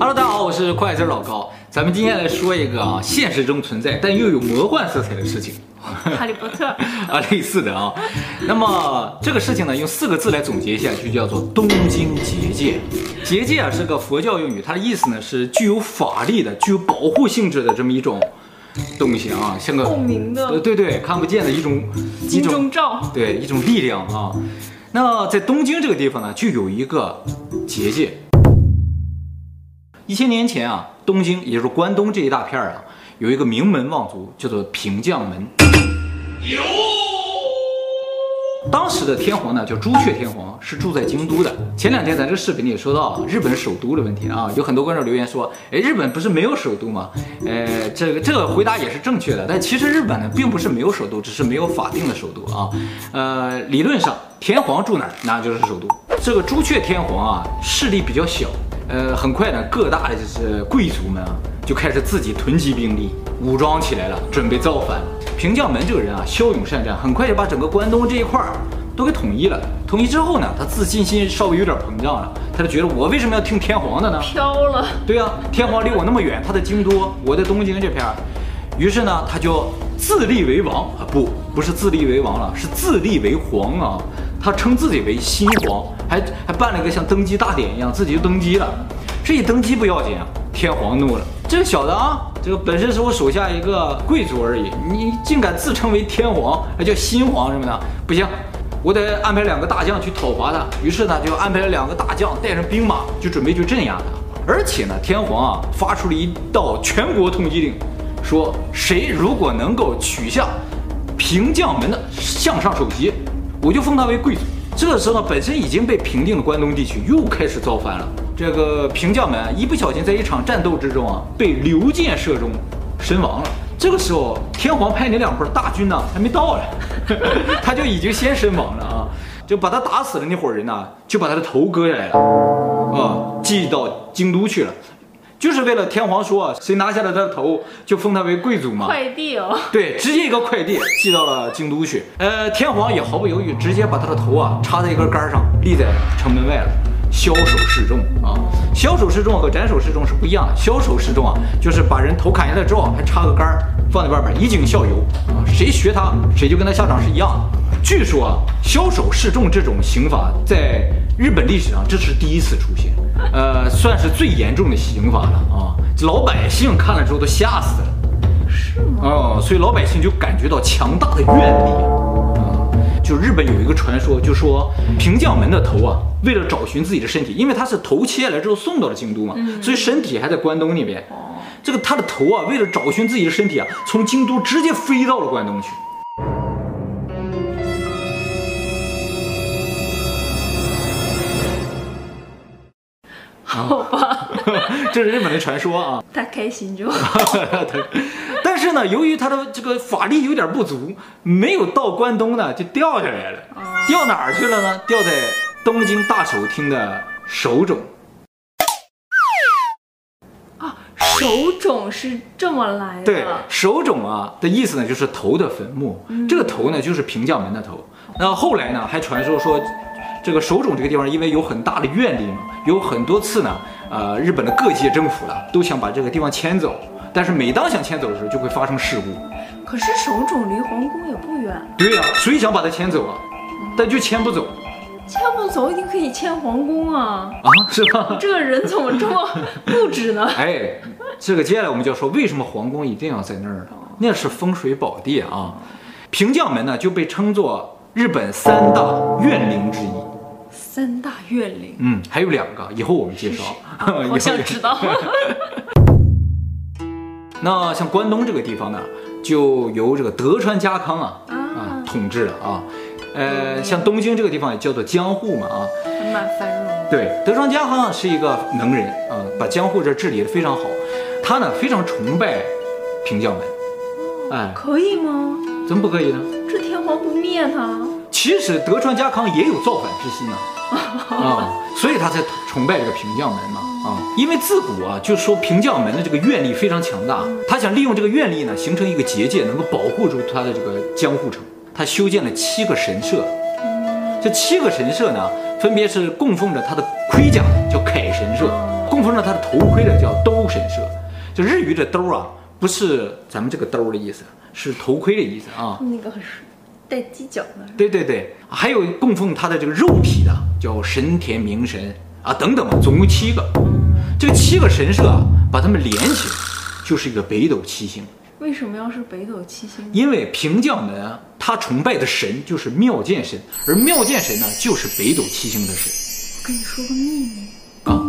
Hello，大家好，我是快字老高。咱们今天来说一个啊，现实中存在但又有魔幻色彩的事情。哈利波特 啊，类似的啊。那么这个事情呢，用四个字来总结一下，就叫做东京结界。结界啊是个佛教用语，它的意思呢是具有法力的、具有保护性质的这么一种东西啊，像个透明的，对对，看不见的一种金钟罩，对，一种力量啊。那在东京这个地方呢，就有一个结界。一千年前啊，东京也就是关东这一大片啊，有一个名门望族叫做平将门。有。当时的天皇呢叫朱雀天皇，是住在京都的。前两天咱这个视频里也说到日本首都的问题啊，有很多观众留言说，哎，日本不是没有首都吗？呃，这个这个回答也是正确的，但其实日本呢并不是没有首都，只是没有法定的首都啊。呃，理论上天皇住哪儿，那就是首都。这个朱雀天皇啊，势力比较小。呃，很快呢，各大的就是贵族们啊，就开始自己囤积兵力，武装起来了，准备造反。平将门这个人啊，骁勇善战，很快就把整个关东这一块儿都给统一了。统一之后呢，他自信心稍微有点膨胀了，他就觉得我为什么要听天皇的呢？飘了。对啊，天皇离我那么远，他在京都，我在东京这片儿。于是呢，他就自立为王啊，不，不是自立为王了，是自立为皇啊。他称自己为新皇，还还办了一个像登基大典一样，自己就登基了。这一登基不要紧啊，天皇怒了，这个小子啊，这个本身是我手下一个贵族而已，你竟敢自称为天皇，还叫新皇什么的，不行，我得安排两个大将去讨伐他。于是呢，就安排了两个大将带上兵马，就准备去镇压他。而且呢，天皇啊发出了一道全国通缉令，说谁如果能够取下平将门的项上首级。我就封他为贵族。这个时候呢，本身已经被平定的关东地区又开始造反了。这个平将门一不小心在一场战斗之中啊，被流箭射中，身亡了。这个时候，天皇派那两伙大军呢，还没到呢，他就已经先身亡了啊！就把他打死的那伙人呢，就把他的头割下来了，啊，寄到京都去了。就是为了天皇说，谁拿下了他的头，就封他为贵族嘛。快递哦，对，直接一个快递寄到了京都去。呃，天皇也毫不犹豫，直接把他的头啊插在一根杆上，立在城门外了，枭首示众啊。枭首示众和斩首示众是不一样的。枭首示众啊，就是把人头砍下来之后，还插个杆放在外边，以儆效尤啊。谁学他，谁就跟他下场是一样的。据说啊，枭首示众这种刑法在日本历史上这是第一次出现。呃，算是最严重的刑罚了啊！老百姓看了之后都吓死了，是吗？哦，所以老百姓就感觉到强大的怨力啊！就日本有一个传说，就说平将门的头啊，为了找寻自己的身体，因为他是头切下来之后送到了京都嘛，所以身体还在关东那边。这个他的头啊，为了找寻自己的身体啊，从京都直接飞到了关东去。好吧，这是日本的传说啊。他开心就 好。但是呢，由于他的这个法力有点不足，没有到关东呢，就掉下来了。掉哪儿去了呢？掉在东京大手厅的手冢。啊，手冢是这么来的。对，手冢啊的意思呢，就是头的坟墓。这个头呢，就是平将门的头。那后来呢，还传说说。这个手冢这个地方，因为有很大的怨灵嘛，有很多次呢，呃，日本的各界政府呢都想把这个地方迁走，但是每当想迁走的时候，就会发生事故。可是手冢离皇宫也不远。对呀、啊，所以想把它迁走啊，但就迁不走。迁不走，一定可以迁皇宫啊！啊，是吧？这个人怎么这么固执呢？哎，这个接下来我们就要说，为什么皇宫一定要在那儿呢？那是风水宝地啊！平将门呢，就被称作日本三大怨灵之一。三大怨灵，嗯，还有两个，以后我们介绍。我想 知道。那像关东这个地方呢，就由这个德川家康啊啊统治了啊。呃，像东京这个地方也叫做江户嘛啊，蛮繁荣。对，德川家康是一个能人啊，把江户这治理的非常好。他呢非常崇拜平将门。哎，可以吗？怎么不可以呢？这天皇不灭他？其实德川家康也有造反之心呢。啊，所以他才崇拜这个平将门嘛啊，因为自古啊就说平将门的这个愿力非常强大，他想利用这个愿力呢，形成一个结界，能够保护住他的这个江户城。他修建了七个神社，这七个神社呢，分别是供奉着他的盔甲，叫铠神社；供奉着他的头盔的叫兜神社。就日语的兜啊，不是咱们这个兜的意思，是头盔的意思啊。那个是带犄角的。对对对，还有供奉他的这个肉体的叫神田明神啊，等等吧，总共七个。这七个神社啊，把它们连起来，就是一个北斗七星。为什么要是北斗七星？因为平将门啊，他崇拜的神就是妙见神，而妙见神呢，就是北斗七星的神。我跟你说个秘密啊，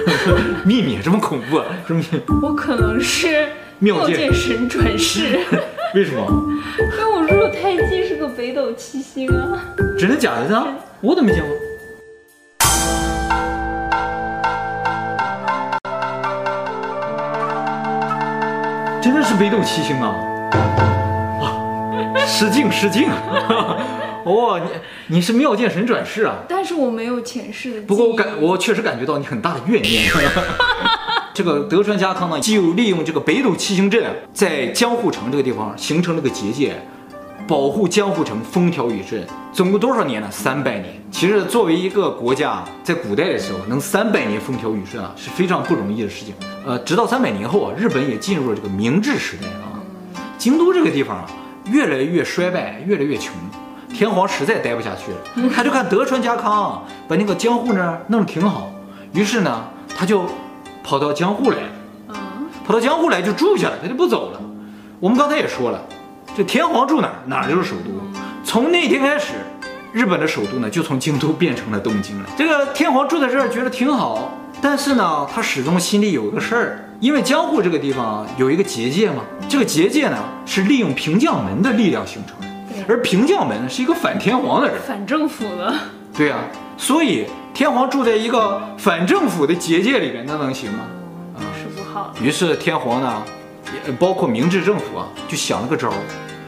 秘密这么恐怖啊？什么？我可能是妙见神转世。为什么？因为我入胎记是个北斗七星啊。真的假的呢？我都没见过。真的是北斗七星啊！啊，失敬失敬。哦，你你是妙见神转世啊？但是我没有前世的。不过我感我确实感觉到你很大的怨念。这个德川家康呢，就利用这个北斗七星阵，在江户城这个地方形成了个结界，保护江户城风调雨顺。总共多少年呢？三百年。其实作为一个国家，在古代的时候能三百年风调雨顺啊，是非常不容易的事情。呃，直到三百年后啊，日本也进入了这个明治时代啊。京都这个地方啊，越来越衰败，越来越穷。天皇实在待不下去了，他就看德川家康把那个江户那儿弄得挺好，于是呢，他就跑到江户来。跑到江户来就住下了，他就不走了。我们刚才也说了，这天皇住哪儿，哪儿就是首都。从那天开始，日本的首都呢，就从京都变成了东京了。这个天皇住在这儿觉得挺好。但是呢，他始终心里有一个事儿，因为江户这个地方有一个结界嘛，这个结界呢是利用平将门的力量形成的，而平将门是一个反天皇的人，反政府的。对啊，所以天皇住在一个反政府的结界里面，那能行吗？啊，是不好。于是天皇呢，也包括明治政府啊，就想了个招儿，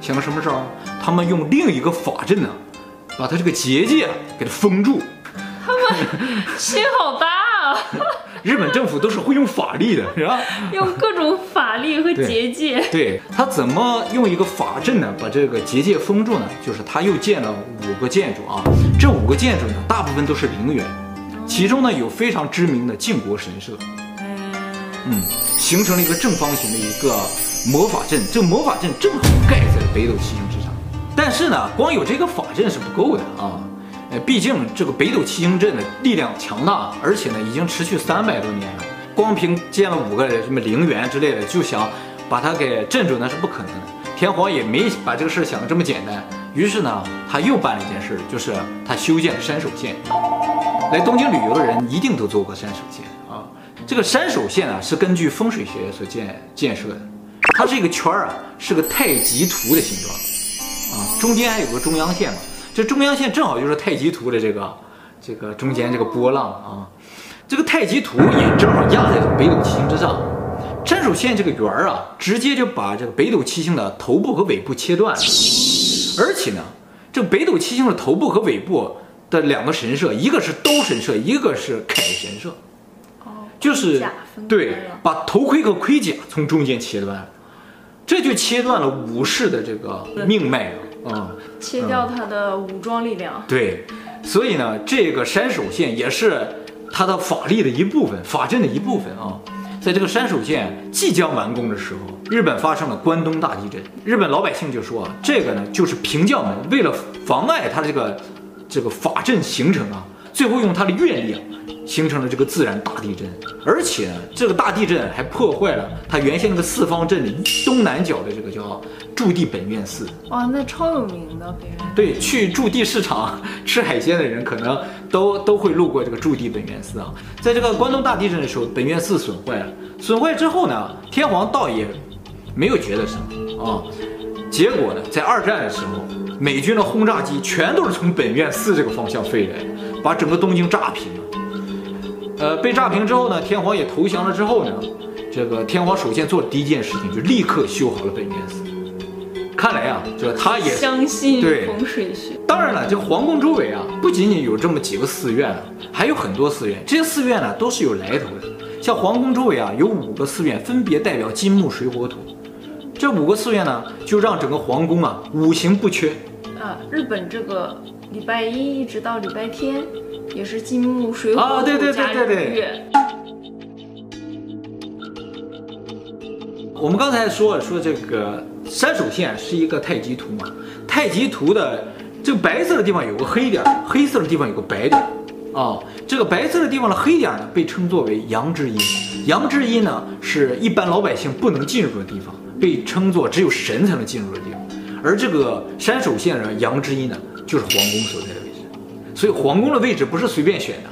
想个什么招儿？他们用另一个法阵呢，把他这个结界给他封住。他们 心好大。日本政府都是会用法力的，是吧？用各种法力和结界。对，对他怎么用一个法阵呢？把这个结界封住呢？就是他又建了五个建筑啊，这五个建筑呢，大部分都是陵园，其中呢有非常知名的靖国神社，嗯，形成了一个正方形的一个魔法阵。这个魔法阵正好盖在了北斗七星之上，但是呢，光有这个法阵是不够的啊。呃，毕竟这个北斗七星阵的力量强大，而且呢，已经持续三百多年了。光凭建了五个什么陵园之类的，就想把它给镇住，那是不可能的。天皇也没把这个事想的这么简单，于是呢，他又办了一件事，就是他修建了山手线。来东京旅游的人一定都坐过山手线啊。这个山手线啊，是根据风水学所建建设的，它是一个圈儿啊，是个太极图的形状啊，中间还有个中央线嘛。这中央线正好就是太极图的这个，这个中间这个波浪啊，这个太极图也正好压在北斗七星之上。山手线这个圆儿啊，直接就把这个北斗七星的头部和尾部切断了。而且呢，这北斗七星的头部和尾部的两个神社，一个是刀神社，一个是铠神社。哦，就是对，把头盔和盔甲从中间切断，这就切断了武士的这个命脉啊。啊、嗯，切掉他的武装力量。对，所以呢，这个山手线也是他的法力的一部分，法阵的一部分啊。在这个山手线即将完工的时候，日本发生了关东大地震。日本老百姓就说啊，这个呢就是平将门为了妨碍他这个这个法阵形成啊，最后用他的怨力形成了这个自然大地震。而且呢，这个大地震还破坏了它原先那个四方阵的东南角的这个叫。驻地本愿寺哇，那超有名的本愿寺。对，去驻地市场吃海鲜的人可能都都会路过这个驻地本愿寺啊。在这个关东大地震的时候，本愿寺损坏了。损坏之后呢，天皇倒也没有觉得什么啊。结果呢，在二战的时候，美军的轰炸机全都是从本愿寺这个方向飞来的，把整个东京炸平了。呃，被炸平之后呢，天皇也投降了之后呢，这个天皇首先做的第一件事情就立刻修好了本愿寺。看来啊，就他也相信对风水学。当然了，这个皇宫周围啊，不仅仅有这么几个寺院啊，还有很多寺院。这些寺院呢，都是有来头的。像皇宫周围啊，有五个寺院，分别代表金木水火土。这五个寺院呢，就让整个皇宫啊，五行不缺。啊，日本这个礼拜一一直到礼拜天，也是金木水火。啊，对对对对对。我们刚才说了说这个山手线是一个太极图嘛，太极图的，这个白色的地方有个黑点，黑色的地方有个白点。啊，这个白色的地方的黑点呢，被称作为阳之阴。阳之阴呢，是一般老百姓不能进入的地方，被称作只有神才能进入的地方。而这个山手线的，阳之阴呢，就是皇宫所在的。所以皇宫的位置不是随便选的，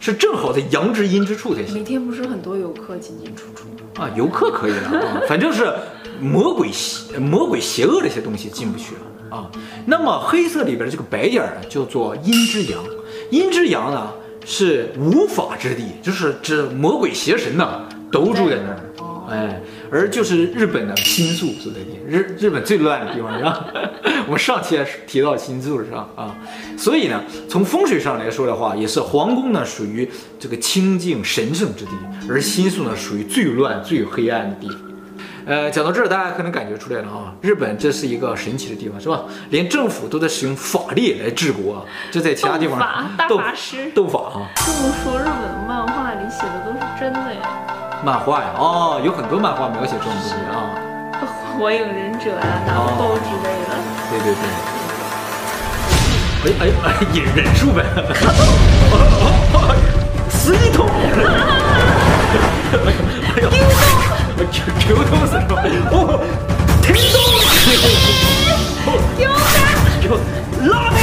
是正好在阳之阴之处才行。每天不是很多游客进进出出。啊，游客可以了啊，反正是魔鬼邪魔鬼邪恶这些东西进不去了啊。那么黑色里边的这个白点呢，叫做阴之阳，阴之阳呢是无法之地，就是指魔鬼邪神呐都住在那儿。哎，而就是日本的新宿所在地，日日本最乱的地方是吧？我们上期也提到新宿是吧？啊，所以呢，从风水上来说的话，也是皇宫呢属于这个清净神圣之地，而新宿呢属于最乱最黑暗的地方。呃，讲到这儿，大家可能感觉出来了啊，日本这是一个神奇的地方是吧？连政府都在使用法力来治国，这在其他地方法大法师斗法啊。这么说，日本的漫画里写的都是真的呀？漫画呀，哦，有很多漫画描写这种东西啊，火影忍者呀、哪吒之类的。对对对。哎哎哎，忍忍术呗。死一通。哎呦，丢丢东西是吧？哦，天东。丢开。给我拉开。